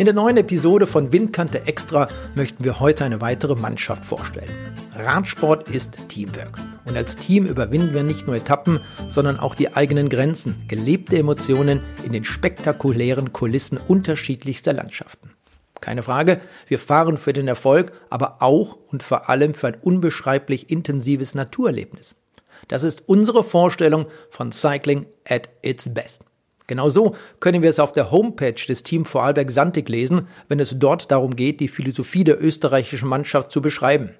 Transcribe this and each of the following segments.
In der neuen Episode von Windkante Extra möchten wir heute eine weitere Mannschaft vorstellen. Radsport ist Teamwork. Und als Team überwinden wir nicht nur Etappen, sondern auch die eigenen Grenzen, gelebte Emotionen in den spektakulären Kulissen unterschiedlichster Landschaften. Keine Frage, wir fahren für den Erfolg, aber auch und vor allem für ein unbeschreiblich intensives Naturerlebnis. Das ist unsere Vorstellung von Cycling at its best. Genauso können wir es auf der Homepage des Team Vorarlberg Santig lesen, wenn es dort darum geht, die Philosophie der österreichischen Mannschaft zu beschreiben.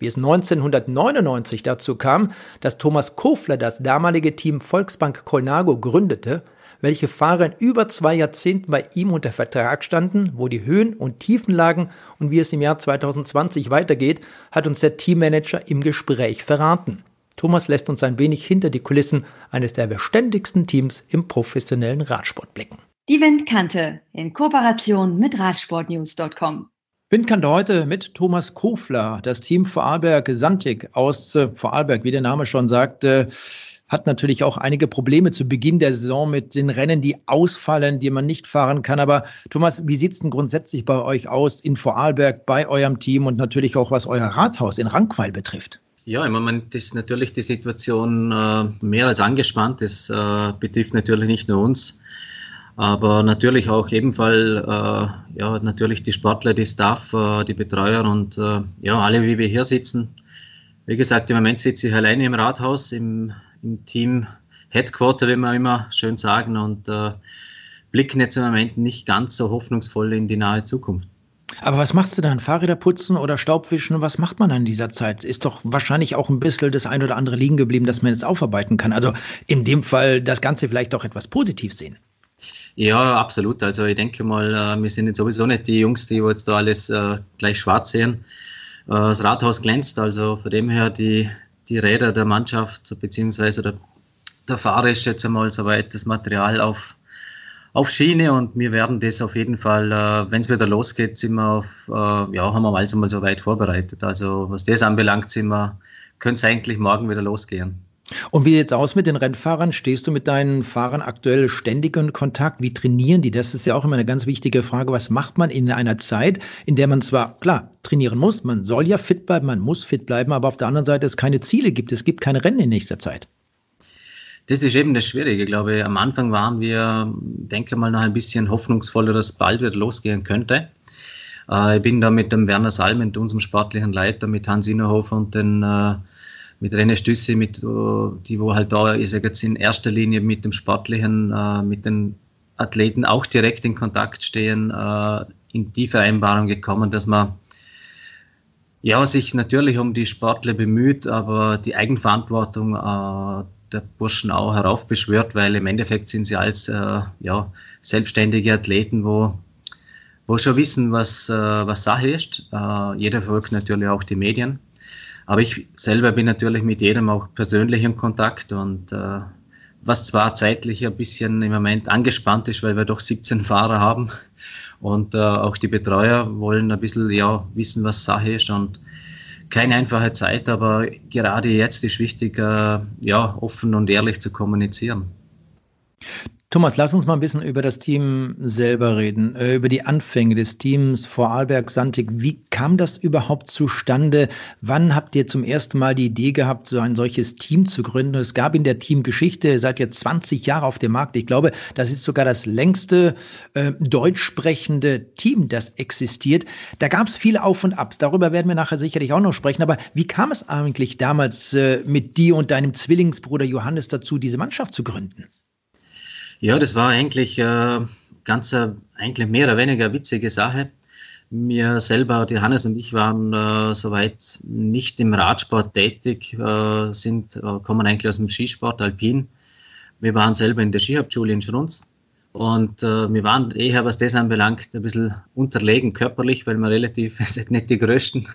Wie es 1999 dazu kam, dass Thomas Kofler das damalige Team Volksbank Colnago gründete, welche Fahrer in über zwei Jahrzehnten bei ihm unter Vertrag standen, wo die Höhen und Tiefen lagen und wie es im Jahr 2020 weitergeht, hat uns der Teammanager im Gespräch verraten. Thomas lässt uns ein wenig hinter die Kulissen eines der beständigsten Teams im professionellen Radsport blicken. Die Windkante in Kooperation mit Radsportnews.com. Windkante heute mit Thomas Kofler, das Team Vorarlberg Santig aus Vorarlberg, wie der Name schon sagt, hat natürlich auch einige Probleme zu Beginn der Saison mit den Rennen, die ausfallen, die man nicht fahren kann. Aber Thomas, wie sieht es denn grundsätzlich bei euch aus in Vorarlberg, bei eurem Team und natürlich auch was euer Rathaus in Rankweil betrifft? Ja, im Moment ist natürlich die Situation äh, mehr als angespannt. Das äh, betrifft natürlich nicht nur uns, aber natürlich auch ebenfalls äh, ja, natürlich die Sportler, die Staff, äh, die Betreuer und äh, ja, alle, wie wir hier sitzen. Wie gesagt, im Moment sitze ich alleine im Rathaus, im, im Team Headquarter, wie wir immer schön sagen, und äh, blicken jetzt im Moment nicht ganz so hoffnungsvoll in die nahe Zukunft. Aber was machst du dann? Fahrräder putzen oder Staubwischen? Was macht man dann in dieser Zeit? Ist doch wahrscheinlich auch ein bisschen das ein oder andere liegen geblieben, das man jetzt aufarbeiten kann. Also in dem Fall das Ganze vielleicht doch etwas positiv sehen. Ja, absolut. Also ich denke mal, äh, wir sind jetzt sowieso nicht die Jungs, die jetzt da alles äh, gleich schwarz sehen. Äh, das Rathaus glänzt, also von dem her die, die Räder der Mannschaft beziehungsweise der, der Fahrer ist jetzt einmal soweit das Material auf auf Schiene und wir werden das auf jeden Fall, äh, wenn es wieder losgeht, sind wir auf, äh, ja, haben wir also mal so weit vorbereitet. Also was das anbelangt, sind wir, könnte es eigentlich morgen wieder losgehen. Und wie jetzt aus mit den Rennfahrern? Stehst du mit deinen Fahrern aktuell ständig in Kontakt? Wie trainieren die? Das ist ja auch immer eine ganz wichtige Frage. Was macht man in einer Zeit, in der man zwar, klar, trainieren muss, man soll ja fit bleiben, man muss fit bleiben, aber auf der anderen Seite es keine Ziele gibt, es gibt keine Rennen in nächster Zeit? Das ist eben das Schwierige, glaube ich. Am Anfang waren wir, denke mal, noch ein bisschen hoffnungsvoller, dass bald wieder losgehen könnte. Äh, ich bin da mit dem Werner Salm, mit unserem sportlichen Leiter, mit Hans Innerhofer und den, äh, mit René Stüssi, mit, uh, die wo halt da, ich sage jetzt in erster Linie mit dem Sportlichen, äh, mit den Athleten auch direkt in Kontakt stehen, äh, in die Vereinbarung gekommen, dass man ja, sich natürlich um die Sportler bemüht, aber die Eigenverantwortung äh, der Burschen auch heraufbeschwört, weil im Endeffekt sind sie als äh, ja, selbstständige Athleten, wo, wo schon wissen, was, äh, was Sache ist. Äh, jeder folgt natürlich auch die Medien. Aber ich selber bin natürlich mit jedem auch persönlich im Kontakt und äh, was zwar zeitlich ein bisschen im Moment angespannt ist, weil wir doch 17 Fahrer haben und äh, auch die Betreuer wollen ein bisschen ja, wissen, was Sache ist und keine einfache Zeit, aber gerade jetzt ist wichtig, äh, ja, offen und ehrlich zu kommunizieren. Thomas, lass uns mal ein bisschen über das Team selber reden, äh, über die Anfänge des Teams Vorarlberg Santig. Wie kam das überhaupt zustande? Wann habt ihr zum ersten Mal die Idee gehabt, so ein solches Team zu gründen? Es gab in der Teamgeschichte, seid jetzt 20 Jahre auf dem Markt. Ich glaube, das ist sogar das längste äh, deutsch sprechende Team, das existiert. Da gab es viele Auf und Abs. Darüber werden wir nachher sicherlich auch noch sprechen. Aber wie kam es eigentlich damals äh, mit dir und deinem Zwillingsbruder Johannes dazu, diese Mannschaft zu gründen? Ja, das war eigentlich äh, ganz äh, eigentlich mehr oder weniger witzige Sache. Wir selber, die Hannes und ich, waren äh, soweit nicht im Radsport tätig, äh, sind, äh, kommen eigentlich aus dem Skisport, Alpin. Wir waren selber in der Skihauptschule in Schrunz und äh, wir waren eher, was das anbelangt, ein bisschen unterlegen körperlich, weil wir relativ nicht die größten,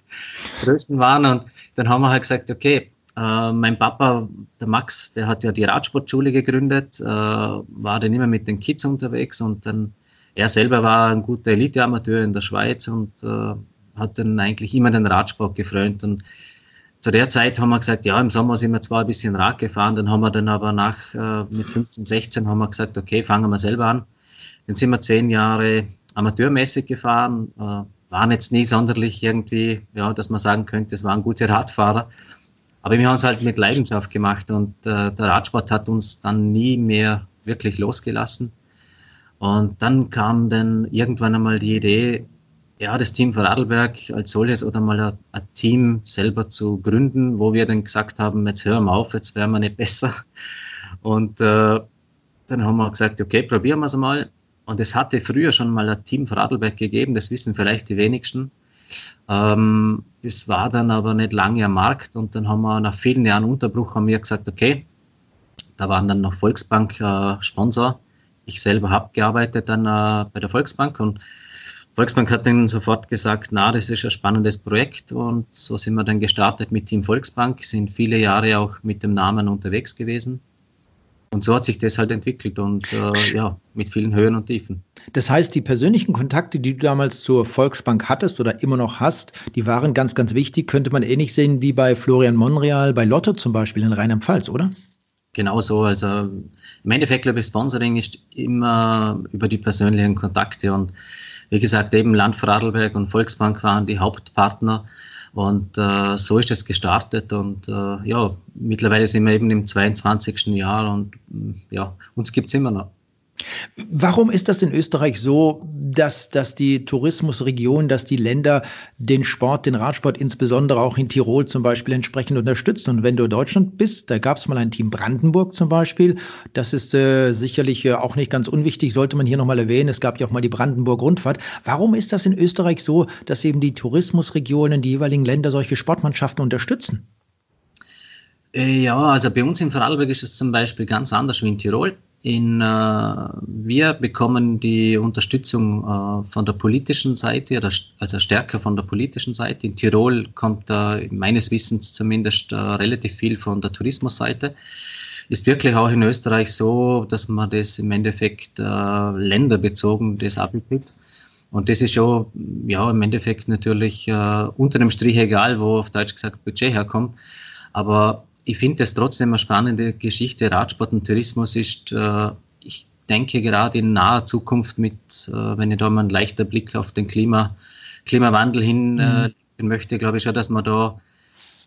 größten waren. Und dann haben wir halt gesagt, okay, äh, mein Papa, der Max, der hat ja die Radsportschule gegründet, äh, war dann immer mit den Kids unterwegs und dann, er selber war ein guter Elite-Amateur in der Schweiz und äh, hat dann eigentlich immer den Radsport gefreut. Und zu der Zeit haben wir gesagt, ja, im Sommer sind wir zwar ein bisschen Rad gefahren, dann haben wir dann aber nach, äh, mit 15, 16 haben wir gesagt, okay, fangen wir selber an. Dann sind wir zehn Jahre amateurmäßig gefahren, äh, waren jetzt nie sonderlich irgendwie, ja, dass man sagen könnte, es waren gute Radfahrer. Aber wir haben es halt mit Leidenschaft gemacht und äh, der Radsport hat uns dann nie mehr wirklich losgelassen. Und dann kam dann irgendwann einmal die Idee, ja, das Team von Radlberg als solches oder mal ein, Team selber zu gründen, wo wir dann gesagt haben, jetzt hören wir auf, jetzt wären wir nicht besser. Und äh, dann haben wir gesagt, okay, probieren wir es mal. Und es hatte früher schon mal ein Team von Radlberg gegeben, das wissen vielleicht die wenigsten. Ähm, das war dann aber nicht lange am Markt und dann haben wir nach vielen Jahren Unterbruch haben wir gesagt, okay, da waren dann noch Volksbank äh, Sponsor. Ich selber habe gearbeitet dann äh, bei der Volksbank und Volksbank hat dann sofort gesagt, na, das ist ein spannendes Projekt und so sind wir dann gestartet mit Team Volksbank, sind viele Jahre auch mit dem Namen unterwegs gewesen. Und so hat sich das halt entwickelt und äh, ja, mit vielen Höhen und Tiefen. Das heißt, die persönlichen Kontakte, die du damals zur Volksbank hattest oder immer noch hast, die waren ganz, ganz wichtig. Könnte man ähnlich sehen wie bei Florian Monreal, bei Lotto zum Beispiel in Rheinland-Pfalz, oder? Genau so. Also im Endeffekt, glaube ich, Sponsoring ist immer über die persönlichen Kontakte und wie gesagt, eben Land Vorarlberg und Volksbank waren die Hauptpartner. Und äh, so ist es gestartet und äh, ja, mittlerweile sind wir eben im 22. Jahr und ja, uns gibt es immer noch. Warum ist das in Österreich so, dass, dass die Tourismusregion, dass die Länder den Sport, den Radsport insbesondere auch in Tirol zum Beispiel entsprechend unterstützen? Und wenn du in Deutschland bist, da gab es mal ein Team Brandenburg zum Beispiel. Das ist äh, sicherlich äh, auch nicht ganz unwichtig, sollte man hier nochmal erwähnen. Es gab ja auch mal die Brandenburg-Rundfahrt. Warum ist das in Österreich so, dass eben die Tourismusregionen, die jeweiligen Länder solche Sportmannschaften unterstützen? Äh, ja, also bei uns in Vorarlberg ist es zum Beispiel ganz anders wie in Tirol. In, äh, wir bekommen die Unterstützung äh, von der politischen Seite, also stärker von der politischen Seite. In Tirol kommt äh, meines Wissens zumindest äh, relativ viel von der Tourismusseite. Ist wirklich auch in Österreich so, dass man das im Endeffekt äh, länderbezogen das abwickelt. Und das ist schon, ja, im Endeffekt natürlich äh, unter dem Strich egal, wo auf Deutsch gesagt Budget herkommt. Aber ich finde es trotzdem eine spannende Geschichte. Radsport und Tourismus ist, äh, ich denke gerade in naher Zukunft mit, äh, wenn ich da mal einen leichter Blick auf den Klima, Klimawandel hin äh, mhm. möchte, glaube ich schon, dass wir da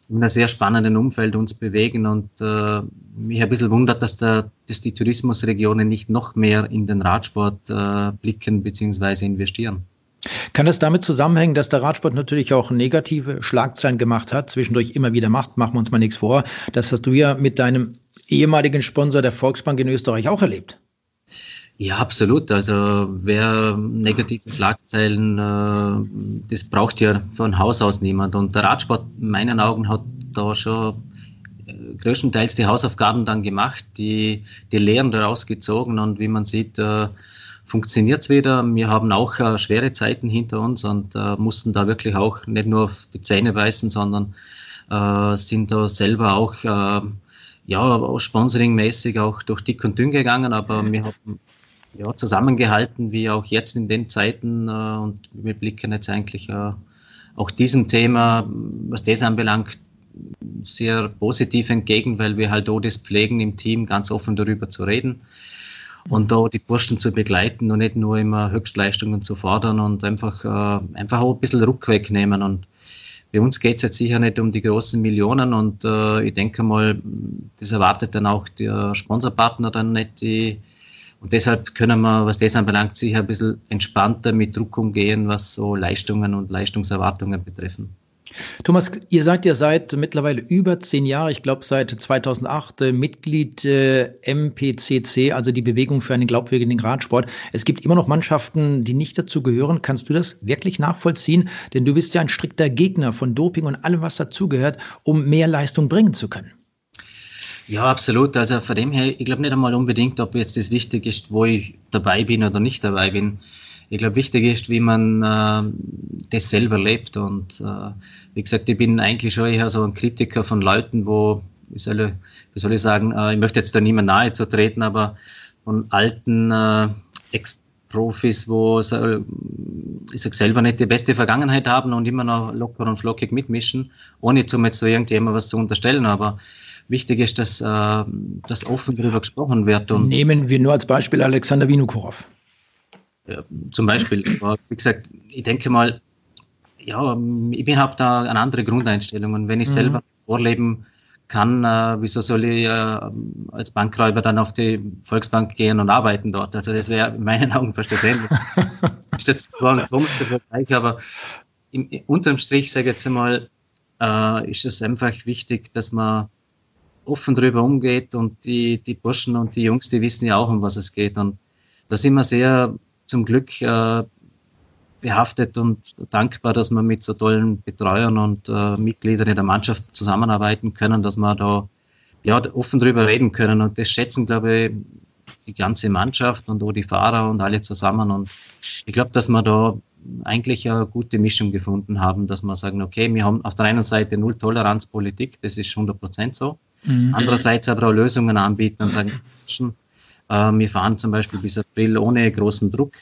in einem sehr spannenden Umfeld uns bewegen und äh, mich ein bisschen wundert, dass, der, dass die Tourismusregionen nicht noch mehr in den Radsport äh, blicken bzw. investieren. Kann das damit zusammenhängen, dass der Radsport natürlich auch negative Schlagzeilen gemacht hat, zwischendurch immer wieder macht, machen wir uns mal nichts vor. Das hast du ja mit deinem ehemaligen Sponsor der Volksbank in Österreich auch erlebt. Ja, absolut. Also wer negative Schlagzeilen, äh, das braucht ja von Haus aus niemand. Und der Radsport in meinen Augen hat da schon äh, größtenteils die Hausaufgaben dann gemacht, die, die Lehren daraus gezogen und wie man sieht, äh, funktioniert es wieder. Wir haben auch äh, schwere Zeiten hinter uns und äh, mussten da wirklich auch nicht nur auf die Zähne beißen, sondern äh, sind da selber auch äh, ja, sponsoringmäßig auch durch dick und dünn gegangen, aber wir haben ja, zusammengehalten, wie auch jetzt in den Zeiten. Äh, und wir blicken jetzt eigentlich äh, auch diesem Thema, was das anbelangt, sehr positiv entgegen, weil wir halt auch das pflegen im Team, ganz offen darüber zu reden und da die Burschen zu begleiten und nicht nur immer Höchstleistungen zu fordern und einfach, äh, einfach auch ein bisschen Ruck wegnehmen. Und bei uns geht es jetzt sicher nicht um die großen Millionen und äh, ich denke mal, das erwartet dann auch der Sponsorpartner dann nicht. Die, und deshalb können wir, was das anbelangt, sicher ein bisschen entspannter mit Druck umgehen, was so Leistungen und Leistungserwartungen betreffen. Thomas, ihr seid ja seit mittlerweile über zehn Jahren, ich glaube seit 2008, äh, Mitglied äh, MPCC, also die Bewegung für einen glaubwürdigen Radsport. Es gibt immer noch Mannschaften, die nicht dazu gehören. Kannst du das wirklich nachvollziehen? Denn du bist ja ein strikter Gegner von Doping und allem, was dazugehört, um mehr Leistung bringen zu können. Ja, absolut. Also von dem her, ich glaube nicht einmal unbedingt, ob jetzt das wichtig ist, wo ich dabei bin oder nicht dabei bin ich glaube, wichtig ist, wie man äh, das selber lebt. Und äh, wie gesagt, ich bin eigentlich schon eher so ein Kritiker von Leuten, wo, wie soll ich, wie soll ich sagen, äh, ich möchte jetzt da niemand nahe zu treten, aber von alten äh, Ex-Profis, wo ich sag selber nicht die beste Vergangenheit haben und immer noch locker und flockig mitmischen, ohne zum jetzt so irgendjemand was zu unterstellen, aber wichtig ist, dass, äh, dass offen darüber gesprochen wird. Und Nehmen wir nur als Beispiel Alexander Vinokurov. Ja, zum Beispiel, wie gesagt, ich denke mal, ja, ich habe da eine andere Grundeinstellung und wenn ich mhm. selber vorleben kann, äh, wieso soll ich äh, als Bankräuber dann auf die Volksbank gehen und arbeiten dort? Also das wäre in meinen Augen verständlich. ist jetzt zwar ein komischer Vergleich, aber im, unterm Strich, sage ich jetzt einmal, äh, ist es einfach wichtig, dass man offen darüber umgeht und die, die Burschen und die Jungs, die wissen ja auch, um was es geht. Und da sind wir sehr zum Glück äh, behaftet und dankbar, dass wir mit so tollen Betreuern und äh, Mitgliedern in der Mannschaft zusammenarbeiten können, dass wir da ja, offen drüber reden können. Und das schätzen, glaube ich, die ganze Mannschaft und auch die Fahrer und alle zusammen. Und ich glaube, dass wir da eigentlich eine gute Mischung gefunden haben, dass wir sagen, okay, wir haben auf der einen Seite Null-Toleranz-Politik, das ist 100 Prozent so. Mhm. Andererseits aber auch Lösungen anbieten und sagen, wir fahren zum Beispiel bis April ohne großen Druck.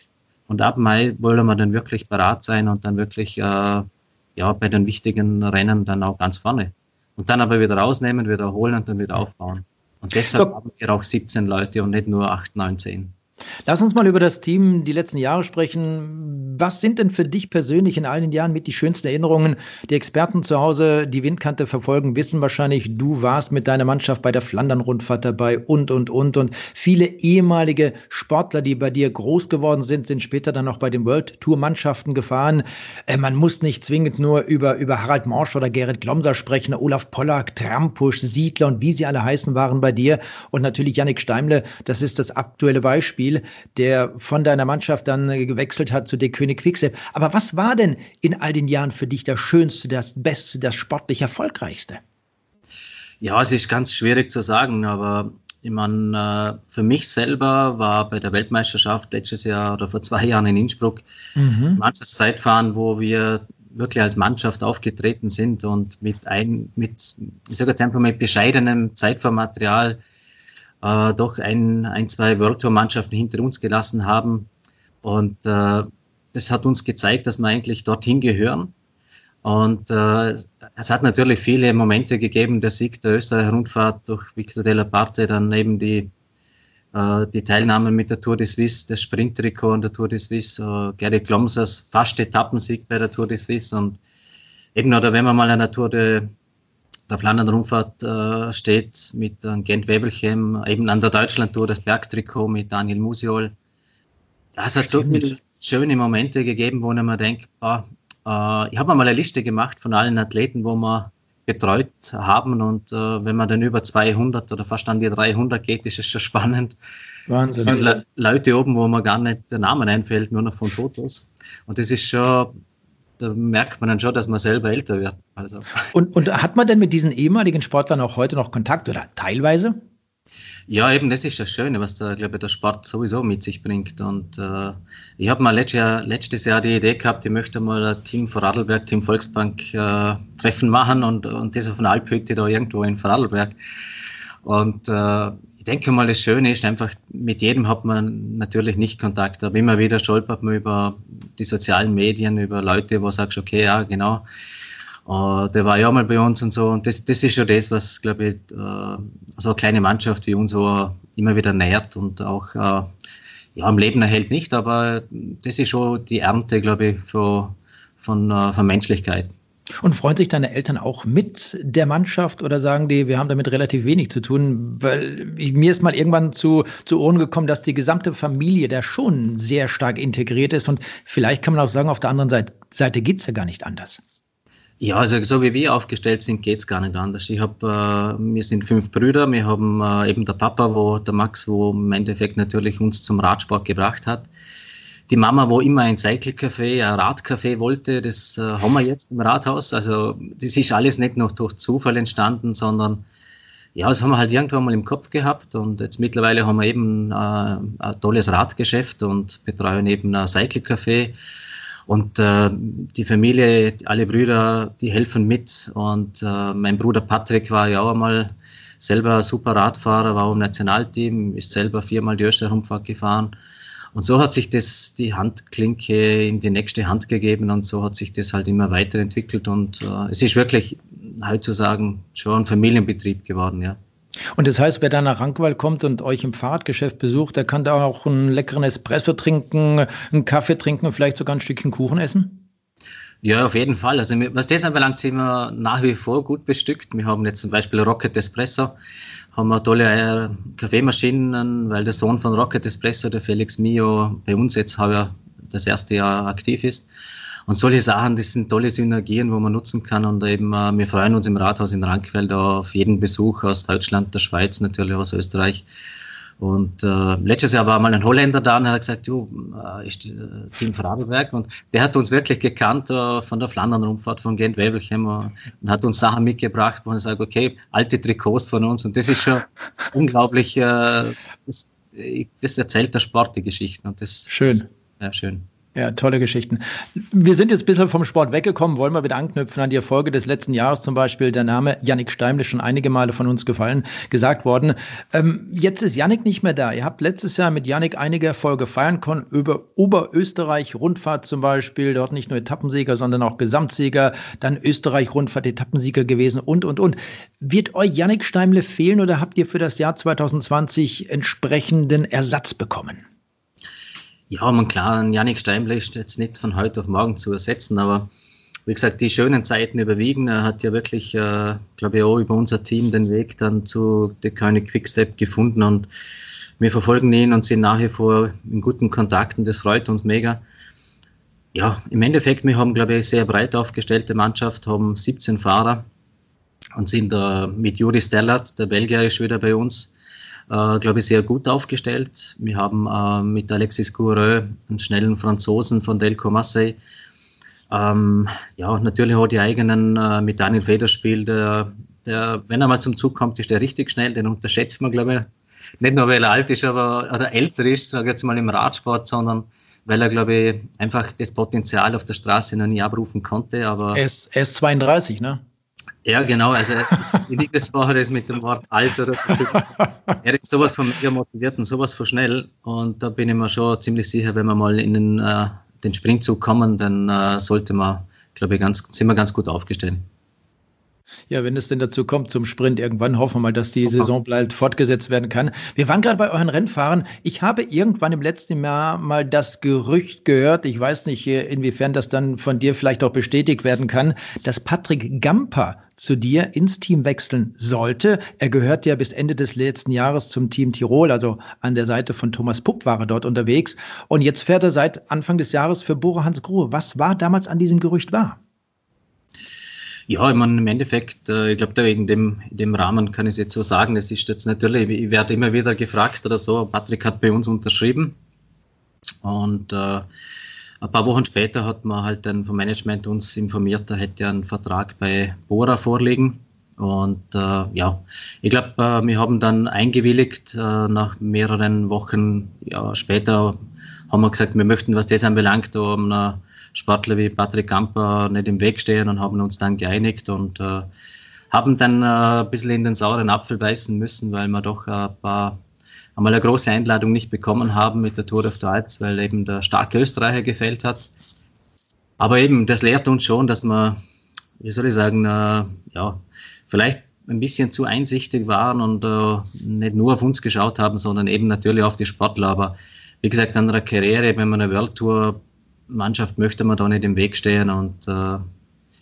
Und ab Mai wollen wir dann wirklich parat sein und dann wirklich äh, ja, bei den wichtigen Rennen dann auch ganz vorne. Und dann aber wieder rausnehmen, wieder holen und dann wieder aufbauen. Und deshalb so. haben wir auch 17 Leute und nicht nur 8, 9, 10. Lass uns mal über das Team die letzten Jahre sprechen. Was sind denn für dich persönlich in all den Jahren mit die schönsten Erinnerungen? Die Experten zu Hause, die Windkante verfolgen, wissen wahrscheinlich, du warst mit deiner Mannschaft bei der Flandern-Rundfahrt dabei und, und, und. Und viele ehemalige Sportler, die bei dir groß geworden sind, sind später dann auch bei den World Tour-Mannschaften gefahren. Äh, man muss nicht zwingend nur über, über Harald Morsch oder Gerrit Glomser sprechen. Olaf Pollack, Trampusch, Siedler und wie sie alle heißen, waren bei dir. Und natürlich Yannick Steimle, das ist das aktuelle Beispiel. Spiel, der von deiner Mannschaft dann gewechselt hat zu der König Quickstep. Aber was war denn in all den Jahren für dich das Schönste, das Beste, das sportlich Erfolgreichste? Ja, es ist ganz schwierig zu sagen, aber ich meine, äh, für mich selber war bei der Weltmeisterschaft letztes Jahr oder vor zwei Jahren in Innsbruck mhm. manches Zeitfahren, wo wir wirklich als Mannschaft aufgetreten sind und mit ein, mit, ich sage jetzt einfach mit bescheidenem Zeitfahrmaterial äh, doch ein, ein, zwei World Tour Mannschaften hinter uns gelassen haben. Und äh, das hat uns gezeigt, dass wir eigentlich dorthin gehören. Und äh, es hat natürlich viele Momente gegeben, der Sieg der Österreicher Rundfahrt durch Victor Della Parte, dann eben die, äh, die Teilnahme mit der Tour de Suisse, das Sprinttrikot an der Tour de Suisse, äh, Gary Klomsers fast Etappensieg bei der Tour de Suisse und eben, oder wenn man mal an der Tour de der Flandern-Rundfahrt äh, steht mit äh, Gent Webelchem, eben an der Deutschland-Tour das Bergtrikot mit Daniel Musiol. Ja, es hat Stimmt. so viele schöne Momente gegeben, wo mir denke, boah, äh, ich habe mal eine Liste gemacht von allen Athleten, wo wir betreut haben und äh, wenn man dann über 200 oder fast an die 300 geht, ist es schon spannend. Wahnsinn. Es sind Le Leute oben, wo man gar nicht der Name einfällt, nur noch von Fotos. Und das ist schon da merkt man dann schon, dass man selber älter wird. Also. Und, und hat man denn mit diesen ehemaligen Sportlern auch heute noch Kontakt oder teilweise? Ja, eben, das ist das Schöne, was der, glaube ich, der Sport sowieso mit sich bringt. Und äh, ich habe mal letztes Jahr, letztes Jahr die Idee gehabt, ich möchte mal ein Team Vorarlberg, Team Volksbank äh, Treffen machen und, und das auf einer Alphütte da irgendwo in Vorarlberg. Und äh, ich denke mal, das Schöne ist einfach, mit jedem hat man natürlich nicht Kontakt, aber immer wieder stolpert man über die sozialen Medien, über Leute, wo sagst, okay, ja, genau, uh, der war ja mal bei uns und so. Und das, das ist schon das, was, glaube ich, uh, so eine kleine Mannschaft wie uns so immer wieder nährt und auch uh, ja, am Leben erhält nicht, aber das ist schon die Ernte, glaube ich, von, von, von Menschlichkeit. Und freuen sich deine Eltern auch mit der Mannschaft oder sagen die, wir haben damit relativ wenig zu tun? Weil mir ist mal irgendwann zu, zu Ohren gekommen, dass die gesamte Familie da schon sehr stark integriert ist. Und vielleicht kann man auch sagen, auf der anderen Seite, Seite geht es ja gar nicht anders. Ja, also so wie wir aufgestellt sind, geht es gar nicht anders. Ich hab, äh, wir sind fünf Brüder, wir haben äh, eben der Papa, wo der Max, wo im Endeffekt natürlich uns zum Radsport gebracht hat die Mama, wo immer ein Cycle-Café, ein Radcafé wollte, das äh, haben wir jetzt im Rathaus. Also das ist alles nicht noch durch Zufall entstanden, sondern ja, das haben wir halt irgendwann mal im Kopf gehabt und jetzt mittlerweile haben wir eben äh, ein tolles Radgeschäft und betreuen eben ein Cycle-Café. Und äh, die Familie, alle Brüder, die helfen mit. Und äh, mein Bruder Patrick war ja auch einmal selber super Radfahrer, war auch im Nationalteam, ist selber viermal die Österreich-Rundfahrt gefahren. Und so hat sich das die Handklinke in die nächste Hand gegeben und so hat sich das halt immer weiterentwickelt und äh, es ist wirklich heutzutage schon ein Familienbetrieb geworden, ja. Und das heißt, wer da nach Rankwald kommt und euch im Fahrradgeschäft besucht, der kann da auch einen leckeren Espresso trinken, einen Kaffee trinken und vielleicht sogar ein Stückchen Kuchen essen? Ja, auf jeden Fall. Also was das anbelangt, sind wir nach wie vor gut bestückt. Wir haben jetzt zum Beispiel Rocket Espresso, haben wir tolle äh, Kaffeemaschinen, weil der Sohn von Rocket Espresso, der Felix Mio, bei uns jetzt heuer das erste Jahr aktiv ist. Und solche Sachen, das sind tolle Synergien, wo man nutzen kann. Und eben, äh, wir freuen uns im Rathaus in Rankwell auf jeden Besuch aus Deutschland, der Schweiz, natürlich aus Österreich. Und äh, letztes Jahr war mal ein Holländer da und hat gesagt, du, äh, ist äh, Team Frageberg. Und der hat uns wirklich gekannt äh, von der Flandern-Rundfahrt von Gent Webelchem äh, und hat uns Sachen mitgebracht, wo er sagt, okay, alte Trikots von uns. Und das ist schon unglaublich, äh, das, das, erzählt der Sport die Geschichten. Und das schön. Ist, ja, schön. Ja, tolle Geschichten. Wir sind jetzt ein bisschen vom Sport weggekommen, wollen wir wieder anknüpfen an die Erfolge des letzten Jahres zum Beispiel. Der Name Yannick Steimle schon einige Male von uns gefallen, gesagt worden. Ähm, jetzt ist Yannick nicht mehr da. Ihr habt letztes Jahr mit Yannick einige Erfolge feiern können, über Oberösterreich Rundfahrt zum Beispiel, dort nicht nur Etappensieger, sondern auch Gesamtsieger, dann Österreich Rundfahrt Etappensieger gewesen und, und, und. Wird euch Yannick Steimle fehlen oder habt ihr für das Jahr 2020 entsprechenden Ersatz bekommen? Ja, man klar, Janik Steinble ist jetzt nicht von heute auf morgen zu ersetzen, aber wie gesagt, die schönen Zeiten überwiegen. Er hat ja wirklich, äh, glaube ich, auch über unser Team den Weg dann zu der König Quickstep gefunden und wir verfolgen ihn und sind nach wie vor in guten Kontakten. Das freut uns mega. Ja, im Endeffekt, wir haben, glaube ich, sehr breit aufgestellte Mannschaft, haben 17 Fahrer und sind äh, mit Juri Stellert, der Belgier ist wieder bei uns, äh, glaube ich, sehr gut aufgestellt. Wir haben äh, mit Alexis Coureux einen schnellen Franzosen von Delco Marseille. Ähm, ja, natürlich auch die eigenen äh, mit Daniel Federspiel, der, der, wenn er mal zum Zug kommt, ist der richtig schnell, den unterschätzt man, glaube ich, nicht nur, weil er alt ist, aber oder älter ist, sage ich jetzt mal im Radsport, sondern weil er, glaube ich, einfach das Potenzial auf der Straße noch nie abrufen konnte. Aber er ist, er ist 32, ne? Ja, genau. Also ich liebe das vorher das mit dem Wort Alter. er ist sowas von mega motiviert und sowas von schnell. Und da bin ich mir schon ziemlich sicher, wenn wir mal in den, äh, den Springzug kommen, dann äh, sollte man, glaube ich, ganz, sind wir ganz gut aufgestellt. Ja, wenn es denn dazu kommt zum Sprint irgendwann, hoffen wir mal, dass die Saison bald fortgesetzt werden kann. Wir waren gerade bei euren Rennfahrern. Ich habe irgendwann im letzten Jahr mal das Gerücht gehört, ich weiß nicht, inwiefern das dann von dir vielleicht auch bestätigt werden kann, dass Patrick Gamper zu dir ins Team wechseln sollte. Er gehört ja bis Ende des letzten Jahres zum Team Tirol, also an der Seite von Thomas Pupp war er dort unterwegs. Und jetzt fährt er seit Anfang des Jahres für Bora Hans Grohe. Was war damals an diesem Gerücht wahr? Ja, ich meine, im Endeffekt, äh, ich glaube, da in dem, dem Rahmen kann ich es jetzt so sagen. Es ist jetzt natürlich, ich werde immer wieder gefragt oder so. Patrick hat bei uns unterschrieben und äh, ein paar Wochen später hat man halt dann vom Management uns informiert, da hätte er einen Vertrag bei Bora vorliegen. Und äh, ja, ich glaube, äh, wir haben dann eingewilligt. Äh, nach mehreren Wochen ja, später haben wir gesagt, wir möchten, was das anbelangt, um einer Sportler wie Patrick Kamper nicht im Weg stehen und haben uns dann geeinigt und äh, haben dann äh, ein bisschen in den sauren Apfel beißen müssen, weil wir doch ein paar einmal eine große Einladung nicht bekommen haben mit der Tour of the Alps, weil eben der starke Österreicher gefällt hat. Aber eben, das lehrt uns schon, dass wir, wie soll ich sagen, äh, ja, vielleicht ein bisschen zu einsichtig waren und äh, nicht nur auf uns geschaut haben, sondern eben natürlich auf die Sportler. Aber wie gesagt, an einer Karriere, wenn man eine World Tour Mannschaft möchte man da nicht im Weg stehen. Und äh,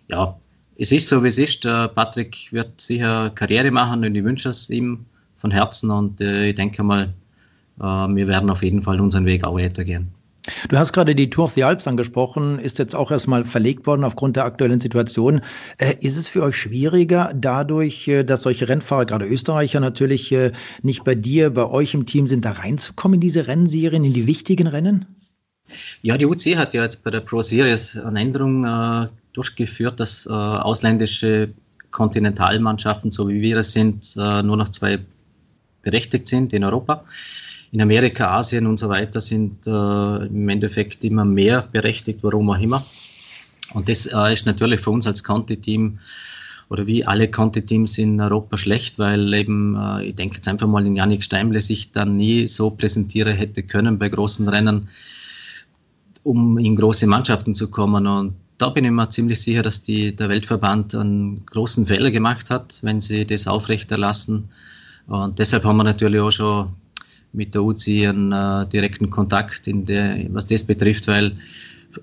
ja, es ist so, wie es ist. Äh, Patrick wird sicher Karriere machen und ich wünsche es ihm von Herzen. Und äh, ich denke mal, äh, wir werden auf jeden Fall unseren Weg auch weitergehen. Du hast gerade die Tour of the Alps angesprochen, ist jetzt auch erstmal verlegt worden aufgrund der aktuellen Situation. Äh, ist es für euch schwieriger, dadurch, äh, dass solche Rennfahrer, gerade Österreicher natürlich, nicht bei dir, bei euch im Team sind, da reinzukommen in diese Rennserien, in die wichtigen Rennen? Ja, die UC hat ja jetzt bei der Pro Series eine Änderung äh, durchgeführt, dass äh, ausländische Kontinentalmannschaften, so wie wir es sind, äh, nur noch zwei berechtigt sind in Europa. In Amerika, Asien und so weiter sind äh, im Endeffekt immer mehr berechtigt, warum auch immer. Und das äh, ist natürlich für uns als Conti-Team oder wie alle Conti-Teams in Europa schlecht, weil eben, äh, ich denke jetzt einfach mal in Janik Steimle sich dann nie so präsentieren hätte können bei großen Rennen um in große Mannschaften zu kommen. Und da bin ich mir ziemlich sicher, dass die, der Weltverband einen großen Fehler gemacht hat, wenn sie das aufrechterlassen, Und deshalb haben wir natürlich auch schon mit der UCI einen äh, direkten Kontakt, der, was das betrifft, weil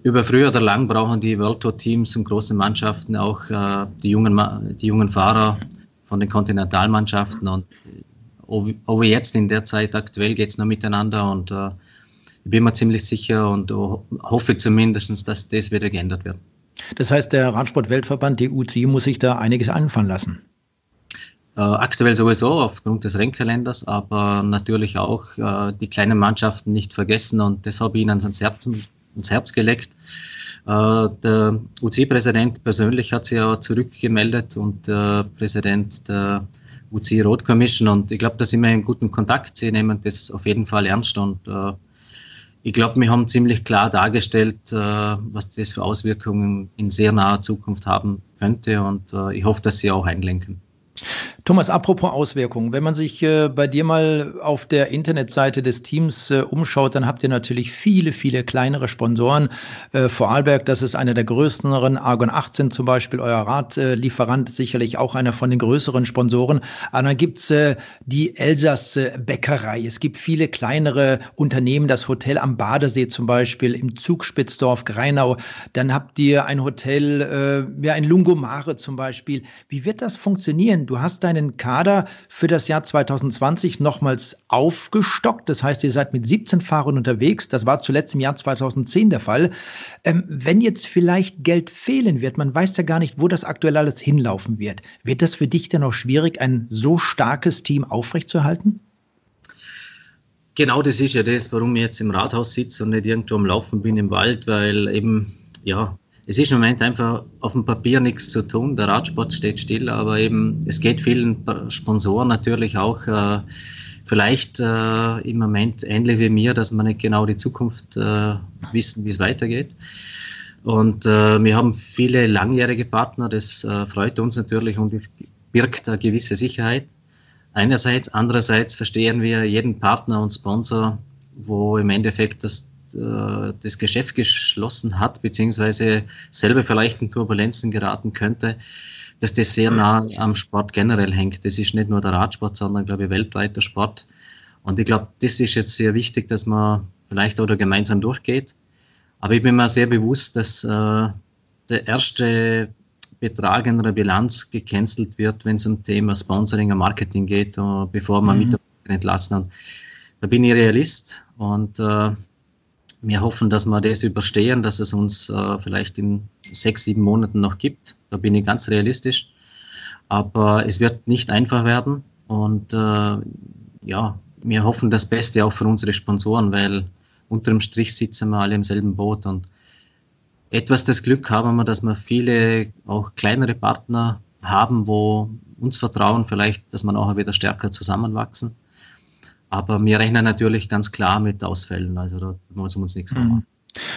über früher oder lang brauchen die World Tour Teams und große Mannschaften auch äh, die, jungen, die jungen Fahrer von den Kontinentalmannschaften. Und aber jetzt in der Zeit aktuell geht es noch miteinander. Und äh, bin mir ziemlich sicher und hoffe zumindest, dass das wieder geändert wird. Das heißt, der Radsport-Weltverband, die UCI, muss sich da einiges anfangen lassen. Äh, aktuell sowieso aufgrund des Rennkalenders, aber natürlich auch äh, die kleinen Mannschaften nicht vergessen und das habe ich ihnen ans, Herzen, ans Herz gelegt. Äh, der UCI-Präsident persönlich hat sich ja zurückgemeldet und der Präsident der UCI Road Commission und ich glaube, da sind wir in gutem Kontakt. Sie nehmen das auf jeden Fall ernst und äh, ich glaube, wir haben ziemlich klar dargestellt, äh, was das für Auswirkungen in sehr naher Zukunft haben könnte und äh, ich hoffe, dass Sie auch einlenken. Thomas, apropos Auswirkungen, wenn man sich äh, bei dir mal auf der Internetseite des Teams äh, umschaut, dann habt ihr natürlich viele, viele kleinere Sponsoren. Äh, Vorarlberg, das ist einer der größten, Argon 18 zum Beispiel, euer Radlieferant, sicherlich auch einer von den größeren Sponsoren. Aber dann gibt's äh, die Elsass Bäckerei. Es gibt viele kleinere Unternehmen, das Hotel am Badesee zum Beispiel, im Zugspitzdorf Greinau. Dann habt ihr ein Hotel, äh, ja, ein Lungomare zum Beispiel. Wie wird das funktionieren? Du hast dein deinen Kader für das Jahr 2020 nochmals aufgestockt. Das heißt, ihr seid mit 17 Fahrern unterwegs. Das war zuletzt im Jahr 2010 der Fall. Ähm, wenn jetzt vielleicht Geld fehlen wird, man weiß ja gar nicht, wo das aktuell alles hinlaufen wird. Wird das für dich denn auch schwierig, ein so starkes Team aufrechtzuerhalten? Genau das ist ja das, warum ich jetzt im Rathaus sitze und nicht irgendwo am Laufen bin im Wald, weil eben, ja, es ist im Moment einfach auf dem Papier nichts zu tun. Der Radsport steht still, aber eben es geht vielen Sponsoren natürlich auch äh, vielleicht äh, im Moment ähnlich wie mir, dass man nicht genau die Zukunft äh, wissen, wie es weitergeht. Und äh, wir haben viele langjährige Partner, das äh, freut uns natürlich und birgt eine gewisse Sicherheit. Einerseits, andererseits verstehen wir jeden Partner und Sponsor, wo im Endeffekt das äh, das Geschäft geschlossen hat, beziehungsweise selber vielleicht in Turbulenzen geraten könnte, dass das sehr nah am Sport generell hängt. Das ist nicht nur der Radsport, sondern, glaube ich, weltweiter Sport. Und ich glaube, das ist jetzt sehr wichtig, dass man vielleicht oder gemeinsam durchgeht. Aber ich bin mir sehr bewusst, dass äh, der erste Betrag in der Bilanz gecancelt wird, wenn es um Thema Sponsoring und Marketing geht, uh, bevor man mhm. Mitarbeiter entlassen. Und da bin ich Realist und äh, wir hoffen, dass wir das überstehen, dass es uns äh, vielleicht in sechs, sieben Monaten noch gibt. Da bin ich ganz realistisch. Aber es wird nicht einfach werden. Und äh, ja, wir hoffen das Beste auch für unsere Sponsoren, weil unterm Strich sitzen wir alle im selben Boot. Und etwas das Glück haben wir, dass wir viele auch kleinere Partner haben, wo uns vertrauen, vielleicht, dass wir auch wieder stärker zusammenwachsen. Aber wir rechnen natürlich ganz klar mit Ausfällen. Also da muss man uns nichts mhm. machen.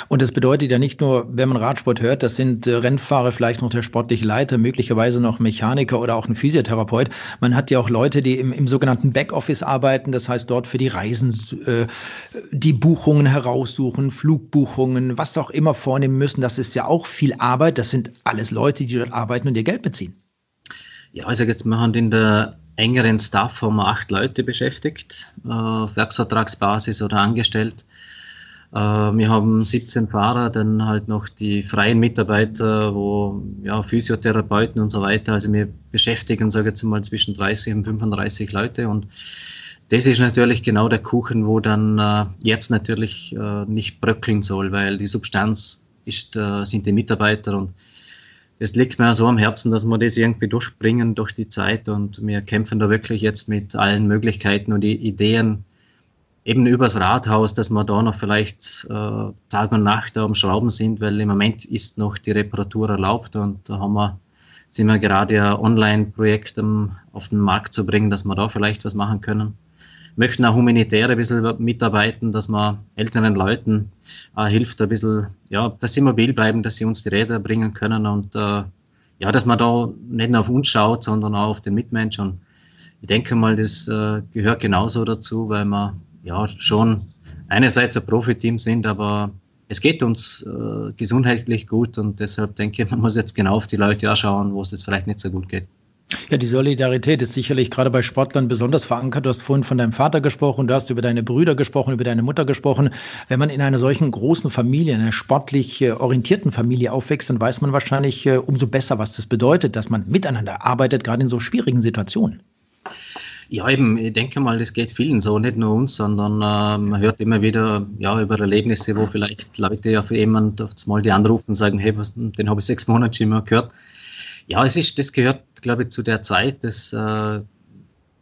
Und das bedeutet ja nicht nur, wenn man Radsport hört, das sind äh, Rennfahrer, vielleicht noch der sportliche Leiter, möglicherweise noch Mechaniker oder auch ein Physiotherapeut. Man hat ja auch Leute, die im, im sogenannten Backoffice arbeiten, das heißt dort für die Reisen äh, die Buchungen heraussuchen, Flugbuchungen, was auch immer vornehmen müssen. Das ist ja auch viel Arbeit. Das sind alles Leute, die dort arbeiten und ihr Geld beziehen. Ja, also jetzt machen in der engeren Staff haben wir acht Leute beschäftigt, äh, auf Werksvertragsbasis oder angestellt. Äh, wir haben 17 Fahrer, dann halt noch die freien Mitarbeiter, wo ja, Physiotherapeuten und so weiter. Also wir beschäftigen, sage ich jetzt mal, zwischen 30 und 35 Leute und das ist natürlich genau der Kuchen, wo dann äh, jetzt natürlich nicht bröckeln soll, weil die Substanz ist, sind die Mitarbeiter und das liegt mir so am Herzen, dass wir das irgendwie durchbringen durch die Zeit und wir kämpfen da wirklich jetzt mit allen Möglichkeiten und Ideen eben übers Rathaus, dass wir da noch vielleicht äh, Tag und Nacht da am Schrauben sind, weil im Moment ist noch die Reparatur erlaubt und da haben wir, sind wir gerade ein Online-Projekt auf den Markt zu bringen, dass wir da vielleicht was machen können möchten auch humanitär ein bisschen mitarbeiten, dass man älteren Leuten äh, hilft, ein bisschen, ja, dass sie mobil bleiben, dass sie uns die Räder bringen können und äh, ja, dass man da nicht nur auf uns schaut, sondern auch auf den Mitmensch. Und ich denke mal, das äh, gehört genauso dazu, weil wir ja schon einerseits ein Profiteam sind, aber es geht uns äh, gesundheitlich gut und deshalb denke ich, man muss jetzt genau auf die Leute auch schauen, wo es jetzt vielleicht nicht so gut geht. Ja, die Solidarität ist sicherlich gerade bei Sportlern besonders verankert. Du hast vorhin von deinem Vater gesprochen, du hast über deine Brüder gesprochen, über deine Mutter gesprochen. Wenn man in einer solchen großen Familie, einer sportlich äh, orientierten Familie aufwächst, dann weiß man wahrscheinlich äh, umso besser, was das bedeutet, dass man miteinander arbeitet, gerade in so schwierigen Situationen. Ja, eben, ich denke mal, das geht vielen so, nicht nur uns, sondern äh, man hört immer wieder ja, über Erlebnisse, wo vielleicht Leute auf jemand auf mal die anrufen und sagen, hey, was, den habe ich sechs Monate schon immer gehört ja, es ist, das gehört, glaube ich, zu der Zeit. Das äh,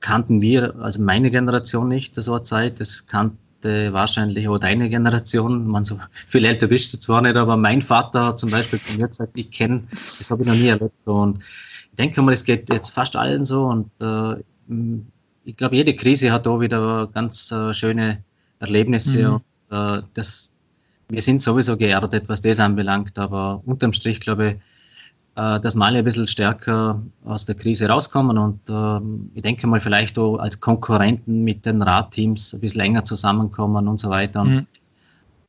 kannten wir, also meine Generation nicht, so eine Zeit. Das kannte wahrscheinlich auch deine Generation. Man so viel älter bist du zwar nicht, aber mein Vater hat zum Beispiel von mir gesagt, ich kenne, das habe ich noch nie erlebt. Und ich denke mal, es geht jetzt fast allen so. Und äh, ich glaube, jede Krise hat da wieder ganz äh, schöne Erlebnisse. Mhm. Und, äh, das, wir sind sowieso geerdet, was das anbelangt, aber unterm Strich, glaube ich, dass wir alle ein bisschen stärker aus der Krise rauskommen und äh, ich denke mal vielleicht auch als Konkurrenten mit den Radteams ein bisschen enger zusammenkommen und so weiter. Mhm.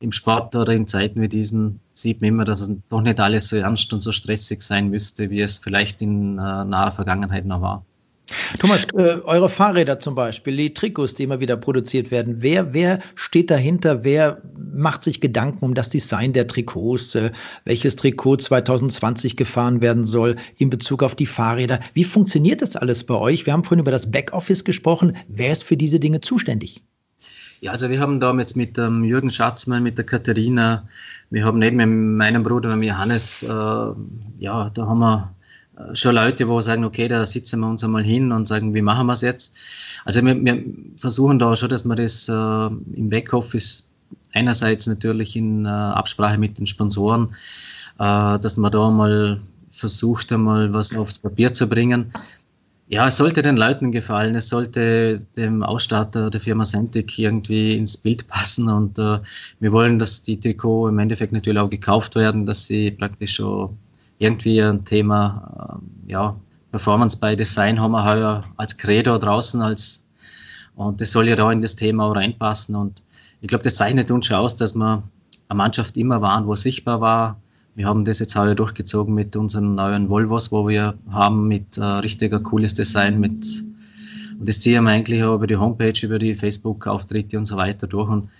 Im Sport oder in Zeiten wie diesen sieht man immer, dass es doch nicht alles so ernst und so stressig sein müsste, wie es vielleicht in äh, naher Vergangenheit noch war. Thomas, äh, eure Fahrräder zum Beispiel, die Trikots, die immer wieder produziert werden, wer, wer steht dahinter? Wer macht sich Gedanken um das Design der Trikots? Äh, welches Trikot 2020 gefahren werden soll in Bezug auf die Fahrräder? Wie funktioniert das alles bei euch? Wir haben vorhin über das Backoffice gesprochen. Wer ist für diese Dinge zuständig? Ja, also wir haben da jetzt mit ähm, Jürgen Schatzmann, mit der Katharina, wir haben neben meinem Bruder, mit Johannes, äh, ja, da haben wir schon Leute, wo sagen, okay, da sitzen wir uns einmal hin und sagen, wie machen wir es jetzt? Also wir, wir, versuchen da schon, dass wir das äh, im Backoffice einerseits natürlich in äh, Absprache mit den Sponsoren, äh, dass man da mal versucht, einmal was aufs Papier zu bringen. Ja, es sollte den Leuten gefallen, es sollte dem Ausstatter der Firma Centik irgendwie ins Bild passen und äh, wir wollen, dass die Trikot im Endeffekt natürlich auch gekauft werden, dass sie praktisch schon irgendwie ein Thema, äh, ja, Performance by Design haben wir heuer als Credo draußen als, und das soll ja da in das Thema auch reinpassen und ich glaube, das zeichnet uns schon aus, dass wir eine Mannschaft immer waren, wo sichtbar war. Wir haben das jetzt heuer durchgezogen mit unseren neuen Volvos, wo wir haben mit äh, richtiger cooles Design, mit und das ziehen wir eigentlich auch über die Homepage, über die Facebook-Auftritte und so weiter durch. Und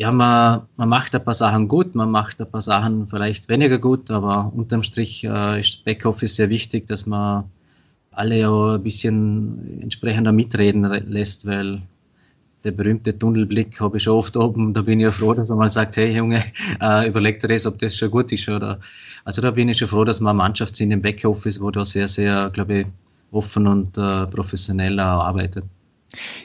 ja, man, man macht ein paar Sachen gut, man macht ein paar Sachen vielleicht weniger gut, aber unterm Strich äh, ist Backoffice sehr wichtig, dass man alle ja ein bisschen entsprechender mitreden lässt, weil der berühmte Tunnelblick habe ich schon oft oben. Da bin ich ja froh, dass man mal sagt, hey Junge, äh, überleg dir das, ob das schon gut ist. Oder, also da bin ich schon froh, dass wir eine Mannschaft sind im Backoffice, wo da sehr, sehr, glaube ich, offen und äh, professionell arbeitet.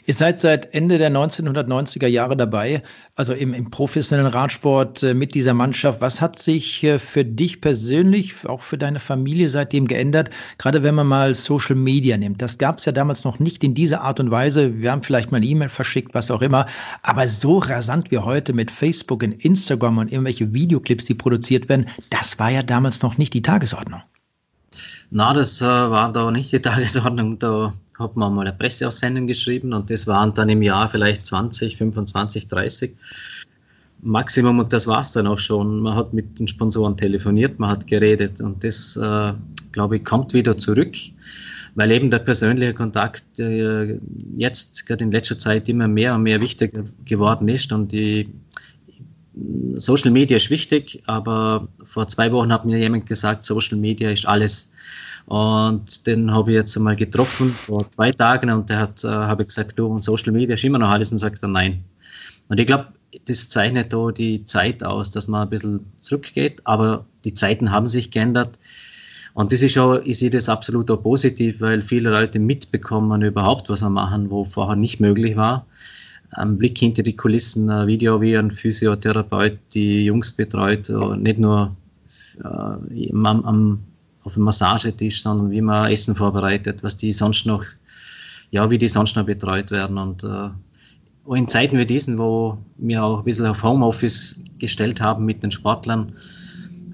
Ihr seid seit Ende der 1990er Jahre dabei, also im, im professionellen Radsport äh, mit dieser Mannschaft. Was hat sich äh, für dich persönlich, auch für deine Familie seitdem geändert? Gerade wenn man mal Social Media nimmt. Das gab es ja damals noch nicht in dieser Art und Weise. Wir haben vielleicht mal eine E-Mail verschickt, was auch immer. Aber so rasant wie heute mit Facebook und Instagram und irgendwelche Videoclips, die produziert werden, das war ja damals noch nicht die Tagesordnung. Na, das äh, war da nicht die Tagesordnung. Da hat man mal eine Presseaussendung geschrieben und das waren dann im Jahr vielleicht 20, 25, 30 Maximum und das war es dann auch schon. Man hat mit den Sponsoren telefoniert, man hat geredet und das, äh, glaube ich, kommt wieder zurück, weil eben der persönliche Kontakt äh, jetzt gerade in letzter Zeit immer mehr und mehr wichtiger geworden ist und die Social Media ist wichtig, aber vor zwei Wochen hat mir jemand gesagt, Social Media ist alles. Und den habe ich jetzt einmal getroffen vor zwei Tagen und der hat, äh, habe gesagt, du, und Social Media ist immer noch alles und sagt er nein. Und ich glaube, das zeichnet da die Zeit aus, dass man ein bisschen zurückgeht, aber die Zeiten haben sich geändert. Und das ist auch, ich sehe das absolut auch positiv, weil viele Leute mitbekommen überhaupt, was wir machen, wo vorher nicht möglich war. Ein Blick hinter die Kulissen, ein Video wie ein Physiotherapeut die Jungs betreut, nicht nur äh, am, am auf dem Massagetisch, sondern wie man Essen vorbereitet, was die sonst noch, ja, wie die sonst noch betreut werden. Und äh, in Zeiten wie diesen, wo wir auch ein bisschen auf Homeoffice gestellt haben mit den Sportlern,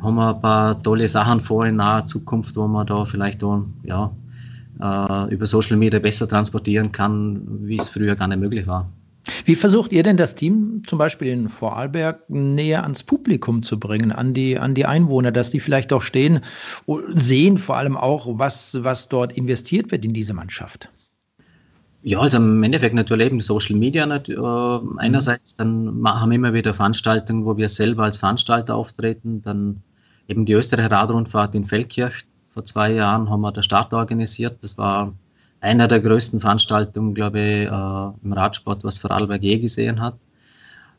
haben wir ein paar tolle Sachen vor in naher Zukunft, wo man da vielleicht auch, ja, äh, über Social Media besser transportieren kann, wie es früher gar nicht möglich war. Wie versucht ihr denn das Team zum Beispiel in Vorarlberg näher ans Publikum zu bringen, an die, an die Einwohner, dass die vielleicht auch stehen, sehen vor allem auch, was, was dort investiert wird in diese Mannschaft? Ja, also im Endeffekt natürlich eben Social Media äh, einerseits, dann haben wir immer wieder Veranstaltungen, wo wir selber als Veranstalter auftreten, dann eben die Österreicher Radrundfahrt in Feldkirch. Vor zwei Jahren haben wir den Start organisiert. Das war einer der größten Veranstaltungen, glaube ich, äh, im Radsport, was Vorarlberg je gesehen hat.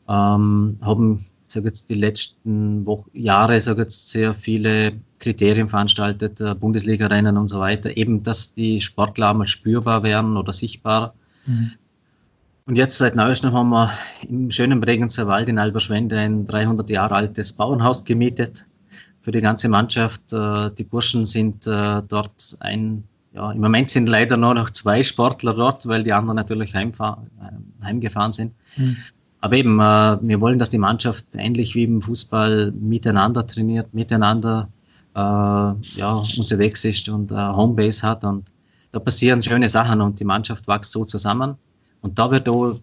Ähm, haben sag jetzt die letzten Wochen, Jahre sag jetzt sehr viele Kriterien veranstaltet, äh, Bundesliga-Rennen und so weiter, eben, dass die Sportler mal spürbar werden oder sichtbar. Mhm. Und jetzt seit neuestem haben wir im schönen Bregenzer Wald in Alberschwende ein 300 Jahre altes Bauernhaus gemietet für die ganze Mannschaft. Äh, die Burschen sind äh, dort ein ja, im Moment sind leider nur noch zwei Sportler dort, weil die anderen natürlich äh, heimgefahren sind. Mhm. Aber eben, äh, wir wollen, dass die Mannschaft ähnlich wie im Fußball miteinander trainiert, miteinander äh, ja, unterwegs ist und äh, Homebase hat. Und da passieren schöne Sachen und die Mannschaft wächst so zusammen. Und da wird auch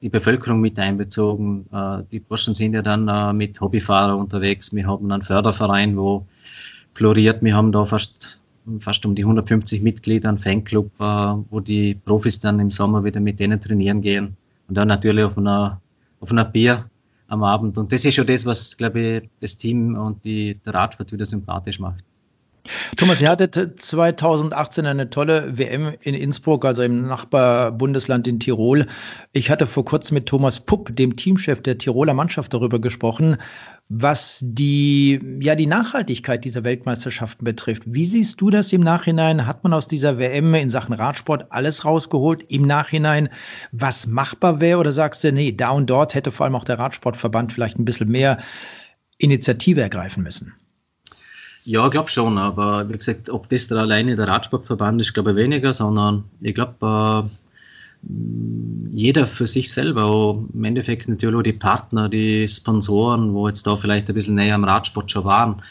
die Bevölkerung mit einbezogen. Äh, die Burschen sind ja dann äh, mit Hobbyfahrer unterwegs. Wir haben einen Förderverein, wo floriert. Wir haben da fast fast um die 150 Mitglieder, ein Fanclub, äh, wo die Profis dann im Sommer wieder mit denen trainieren gehen. Und dann natürlich auf einer, auf einer Bier am Abend. Und das ist schon das, was, glaube ich, das Team und die, der Radsport wieder sympathisch macht. Thomas, ihr hattet 2018 eine tolle WM in Innsbruck, also im Nachbarbundesland in Tirol. Ich hatte vor kurzem mit Thomas Pupp, dem Teamchef der Tiroler Mannschaft, darüber gesprochen, was die, ja, die Nachhaltigkeit dieser Weltmeisterschaften betrifft. Wie siehst du das im Nachhinein? Hat man aus dieser WM in Sachen Radsport alles rausgeholt? Im Nachhinein, was machbar wäre? Oder sagst du, nee, da und dort hätte vor allem auch der Radsportverband vielleicht ein bisschen mehr Initiative ergreifen müssen? Ja, ich glaube schon, aber wie gesagt, ob das da alleine der Radsportverband ist, glaube ich weniger, sondern ich glaube, äh, jeder für sich selber, im Endeffekt natürlich auch die Partner, die Sponsoren, wo jetzt da vielleicht ein bisschen näher am Radsport schon waren,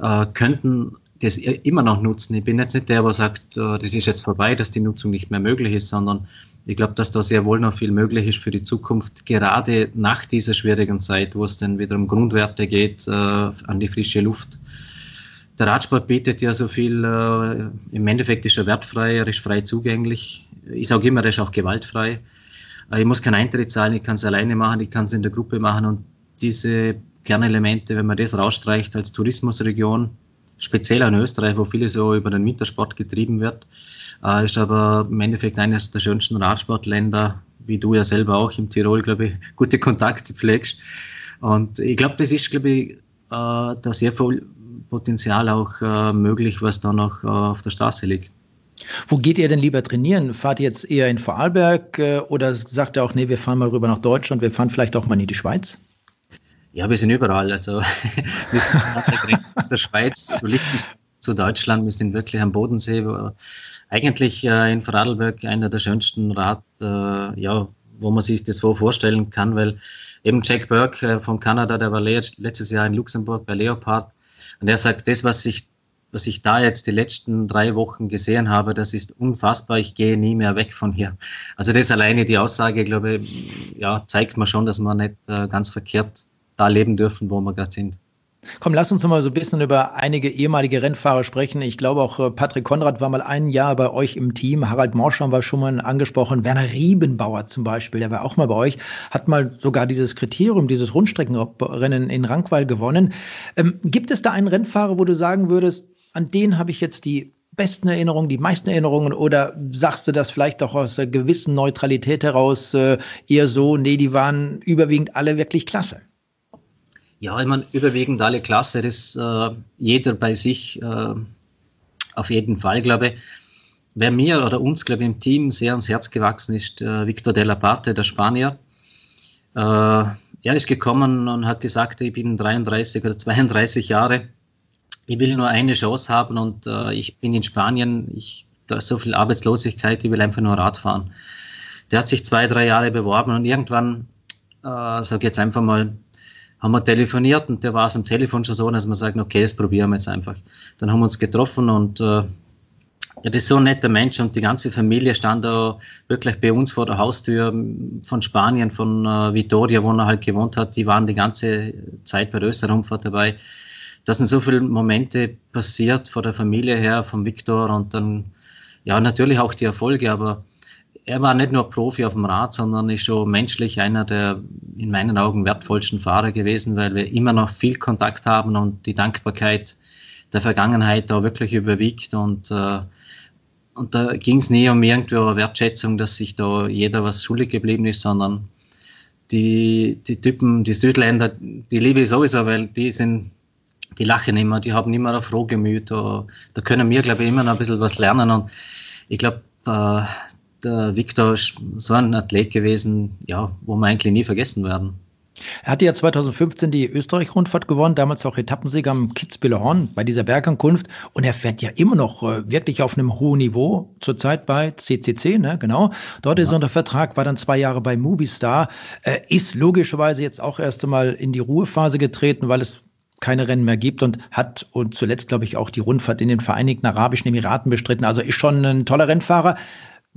äh, könnten das immer noch nutzen. Ich bin jetzt nicht der, der sagt, äh, das ist jetzt vorbei, dass die Nutzung nicht mehr möglich ist, sondern ich glaube, dass da sehr wohl noch viel möglich ist für die Zukunft, gerade nach dieser schwierigen Zeit, wo es dann wieder um Grundwerte geht, äh, an die frische Luft der Radsport bietet ja so viel, äh, im Endeffekt ist er wertfrei, er ist frei zugänglich. Ich sage immer, er ist auch gewaltfrei. Ich muss keinen Eintritt zahlen, ich kann es alleine machen, ich kann es in der Gruppe machen und diese Kernelemente, wenn man das rausstreicht als Tourismusregion, speziell in Österreich, wo viele so über den Wintersport getrieben wird, äh, ist aber im Endeffekt eines der schönsten Radsportländer, wie du ja selber auch im Tirol, glaube ich, gute Kontakte pflegst. Und ich glaube, das ist, glaube ich, äh, da sehr viel Potenzial auch äh, möglich, was da noch auf der Straße liegt. Wo geht ihr denn lieber trainieren? Fahrt ihr jetzt eher in Vorarlberg äh, oder sagt ihr auch, nee, wir fahren mal rüber nach Deutschland, wir fahren vielleicht auch mal in die Schweiz? Ja, wir sind überall. Also wir sind an der Grenze zur Schweiz, zu Liechtenstein, zu Deutschland. Wir sind wirklich am Bodensee. Eigentlich äh, in Vorarlberg einer der schönsten Rad, äh, ja, wo man sich das vorstellen kann, weil eben Jack Burke äh, von Kanada, der war letztes Jahr in Luxemburg bei Leopard und er sagt, das, was ich, was ich da jetzt die letzten drei Wochen gesehen habe, das ist unfassbar, ich gehe nie mehr weg von hier. Also das alleine die Aussage, glaube ich, ja, zeigt mir schon, dass wir nicht äh, ganz verkehrt da leben dürfen, wo wir gerade sind. Komm, lass uns mal so ein bisschen über einige ehemalige Rennfahrer sprechen. Ich glaube auch äh, Patrick Konrad war mal ein Jahr bei euch im Team. Harald Morscham war schon mal angesprochen. Werner Riebenbauer zum Beispiel, der war auch mal bei euch, hat mal sogar dieses Kriterium, dieses Rundstreckenrennen in Rankweil gewonnen. Ähm, gibt es da einen Rennfahrer, wo du sagen würdest, an den habe ich jetzt die besten Erinnerungen, die meisten Erinnerungen oder sagst du das vielleicht auch aus einer gewissen Neutralität heraus äh, eher so, nee, die waren überwiegend alle wirklich klasse? Ja, ich meine, überwiegend alle Klasse, das äh, jeder bei sich äh, auf jeden Fall, glaube ich. Wer mir oder uns, glaube ich, im Team sehr ans Herz gewachsen ist, äh, Victor de la Parte, der Spanier. Äh, er ist gekommen und hat gesagt, ich bin 33 oder 32 Jahre. Ich will nur eine Chance haben und äh, ich bin in Spanien, ich, da ist so viel Arbeitslosigkeit, ich will einfach nur Rad fahren. Der hat sich zwei, drei Jahre beworben und irgendwann, äh, ich jetzt einfach mal, haben wir telefoniert und der war es am Telefon schon so, dass wir sagen, okay, das probieren wir jetzt einfach. Dann haben wir uns getroffen und äh, ja, das ist so ein netter Mensch und die ganze Familie stand da wirklich bei uns vor der Haustür von Spanien, von äh, Vitoria, wo er halt gewohnt hat. Die waren die ganze Zeit bei der Österreich-Rundfahrt dabei. Da sind so viele Momente passiert vor der Familie her, vom Viktor und dann, ja, natürlich auch die Erfolge, aber er war nicht nur Profi auf dem Rad, sondern ist schon menschlich einer der in meinen Augen wertvollsten Fahrer gewesen, weil wir immer noch viel Kontakt haben und die Dankbarkeit der Vergangenheit da wirklich überwiegt und äh, und da ging es nie um irgendwo eine Wertschätzung, dass sich da jeder was schuldig geblieben ist, sondern die, die Typen, die Südländer, die liebe ich sowieso, weil die sind, die lachen immer, die haben immer ein Frohgemüt. Da, da können wir, glaube ich, immer noch ein bisschen was lernen. Und ich glaube, äh, der Viktor ist so ein Athlet gewesen, ja, wo wir eigentlich nie vergessen werden. Er hatte ja 2015 die Österreich-Rundfahrt gewonnen, damals auch Etappensieger am Kitzbüheler Horn bei dieser Bergankunft. Und er fährt ja immer noch äh, wirklich auf einem hohen Niveau, zurzeit bei CCC, ne, genau. Dort ja. ist er unter Vertrag, war dann zwei Jahre bei Movistar, äh, ist logischerweise jetzt auch erst einmal in die Ruhephase getreten, weil es keine Rennen mehr gibt und hat und zuletzt, glaube ich, auch die Rundfahrt in den Vereinigten Arabischen Emiraten bestritten. Also ist schon ein toller Rennfahrer.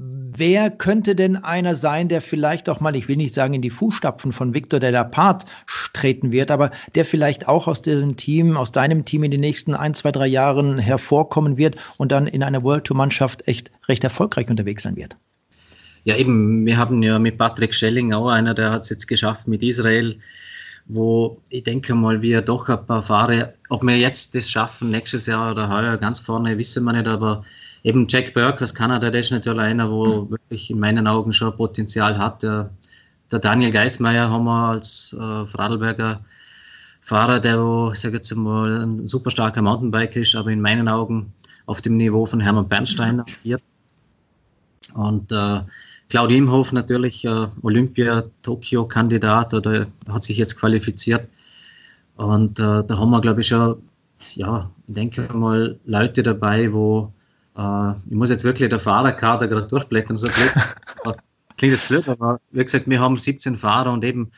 Wer könnte denn einer sein, der vielleicht auch mal, ich will nicht sagen in die Fußstapfen von Victor de la Part treten wird, aber der vielleicht auch aus diesem Team, aus deinem Team in den nächsten ein, zwei, drei Jahren hervorkommen wird und dann in einer World Tour Mannschaft echt recht erfolgreich unterwegs sein wird? Ja, eben, wir haben ja mit Patrick Schelling auch einer, der hat es jetzt geschafft mit Israel, wo ich denke mal, wir doch ein paar Fahrer, ob wir jetzt das schaffen, nächstes Jahr oder heuer ganz vorne, wissen wir nicht, aber eben Jack Burke aus Kanada, der ist natürlich einer, wo mhm. wirklich in meinen Augen schon Potenzial hat. Der, der Daniel Geismeier haben wir als äh, Vorarlberger Fahrer, der, wo, ich sage jetzt mal, ein super starker Mountainbiker ist, aber in meinen Augen auf dem Niveau von Hermann Bernstein agiert. Und äh, Claudia Imhoff natürlich äh, Olympia-Tokio-Kandidat oder hat sich jetzt qualifiziert. Und äh, da haben wir, glaube ich, schon, ja, ich denke mal, Leute dabei, wo äh, ich muss jetzt wirklich der Fahrerkader gerade durchblättern, so blöd. Klingt jetzt blöd, aber wie gesagt, wir haben 17 Fahrer und eben,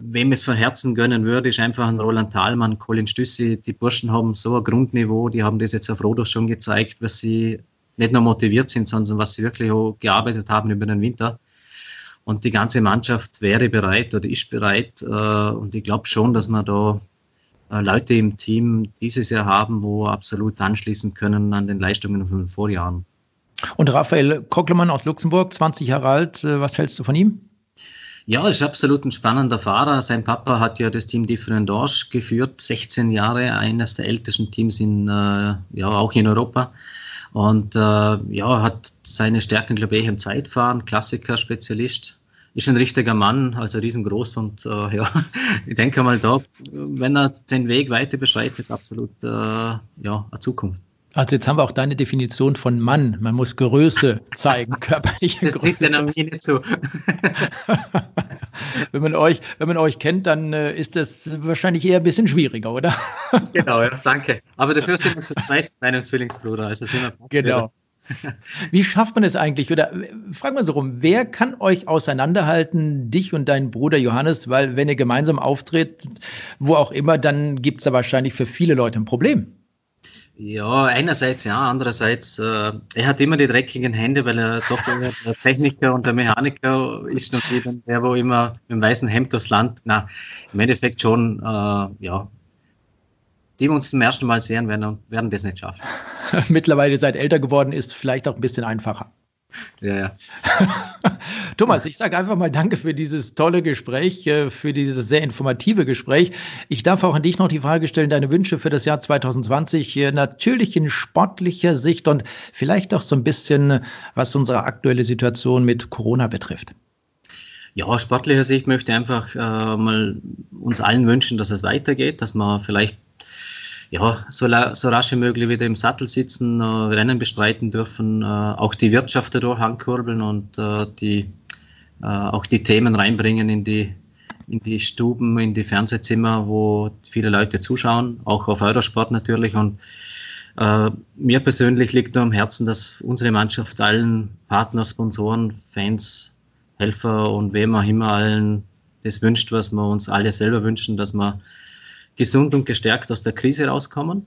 wem es von Herzen gönnen würde, ist einfach ein Roland Thalmann, Colin Stüssi. Die Burschen haben so ein Grundniveau, die haben das jetzt auf Rodos schon gezeigt, was sie nicht nur motiviert sind, sondern was sie wirklich auch gearbeitet haben über den Winter. Und die ganze Mannschaft wäre bereit oder ist bereit. Äh, und ich glaube schon, dass man da äh, Leute im Team dieses Jahr haben, wo absolut anschließen können an den Leistungen von den Vorjahren. Und Raphael Kocklemann aus Luxemburg, 20 Jahre alt, äh, was hältst du von ihm? Ja, ist absolut ein spannender Fahrer. Sein Papa hat ja das Team Differendorsch geführt, 16 Jahre, eines der ältesten Teams in, äh, ja, auch in Europa. Und äh, ja, hat seine Stärken, glaube ich, im Zeitfahren, Klassiker-Spezialist ist ein richtiger Mann, also riesengroß und äh, ja, ich denke mal da, wenn er den Weg weiter beschreitet, absolut äh, ja, eine Zukunft. Also jetzt haben wir auch deine Definition von Mann. Man muss Größe zeigen, körperliche das Größe. Das ja nicht zu. wenn, man euch, wenn man euch kennt, dann äh, ist das wahrscheinlich eher ein bisschen schwieriger, oder? genau, ja, danke. Aber dafür sind wir zu zweit, meinem Zwillingsbruder. Also sind wir genau. Wie schafft man es eigentlich? Oder äh, frag mal so rum, wer kann euch auseinanderhalten, dich und deinen Bruder Johannes? Weil wenn ihr gemeinsam auftritt, wo auch immer, dann gibt es da wahrscheinlich für viele Leute ein Problem. Ja, einerseits ja, andererseits, äh, er hat immer die dreckigen Hände, weil er doch der Techniker und der Mechaniker ist und der, wo immer mit dem weißen Hemd durchs Land, na, im Endeffekt schon, äh, ja, die wir uns zum ersten Mal sehen werden, werden das nicht schaffen. Mittlerweile seid älter geworden, ist vielleicht auch ein bisschen einfacher. Ja, ja. Thomas, ich sage einfach mal Danke für dieses tolle Gespräch, äh, für dieses sehr informative Gespräch. Ich darf auch an dich noch die Frage stellen, deine Wünsche für das Jahr 2020, natürlich in sportlicher Sicht und vielleicht auch so ein bisschen, was unsere aktuelle Situation mit Corona betrifft. Ja, aus sportlicher Sicht möchte ich einfach äh, mal uns allen wünschen, dass es weitergeht, dass man vielleicht ja, so, so rasch wie möglich wieder im Sattel sitzen, äh, Rennen bestreiten dürfen, äh, auch die Wirtschaft dadurch ankurbeln und äh, die, äh, auch die Themen reinbringen in die, in die Stuben, in die Fernsehzimmer, wo viele Leute zuschauen, auch auf Eurosport natürlich. Und äh, mir persönlich liegt nur am Herzen, dass unsere Mannschaft allen Partner, Sponsoren, Fans, Helfer und wem auch immer allen das wünscht, was wir uns alle selber wünschen, dass wir gesund und gestärkt aus der Krise rauskommen.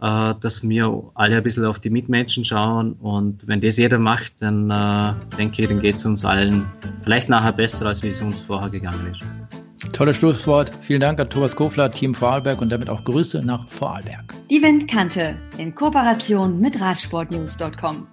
äh, dass wir alle ein bisschen auf die Mitmenschen schauen. Und wenn das jeder macht, dann äh, denke ich, dann geht es uns allen vielleicht nachher besser, als wie es uns vorher gegangen ist. Tolles Schlusswort. Vielen Dank an Thomas Kofler, Team Vorarlberg und damit auch Grüße nach Vorarlberg. Die Windkante in Kooperation mit Radsportnews.com.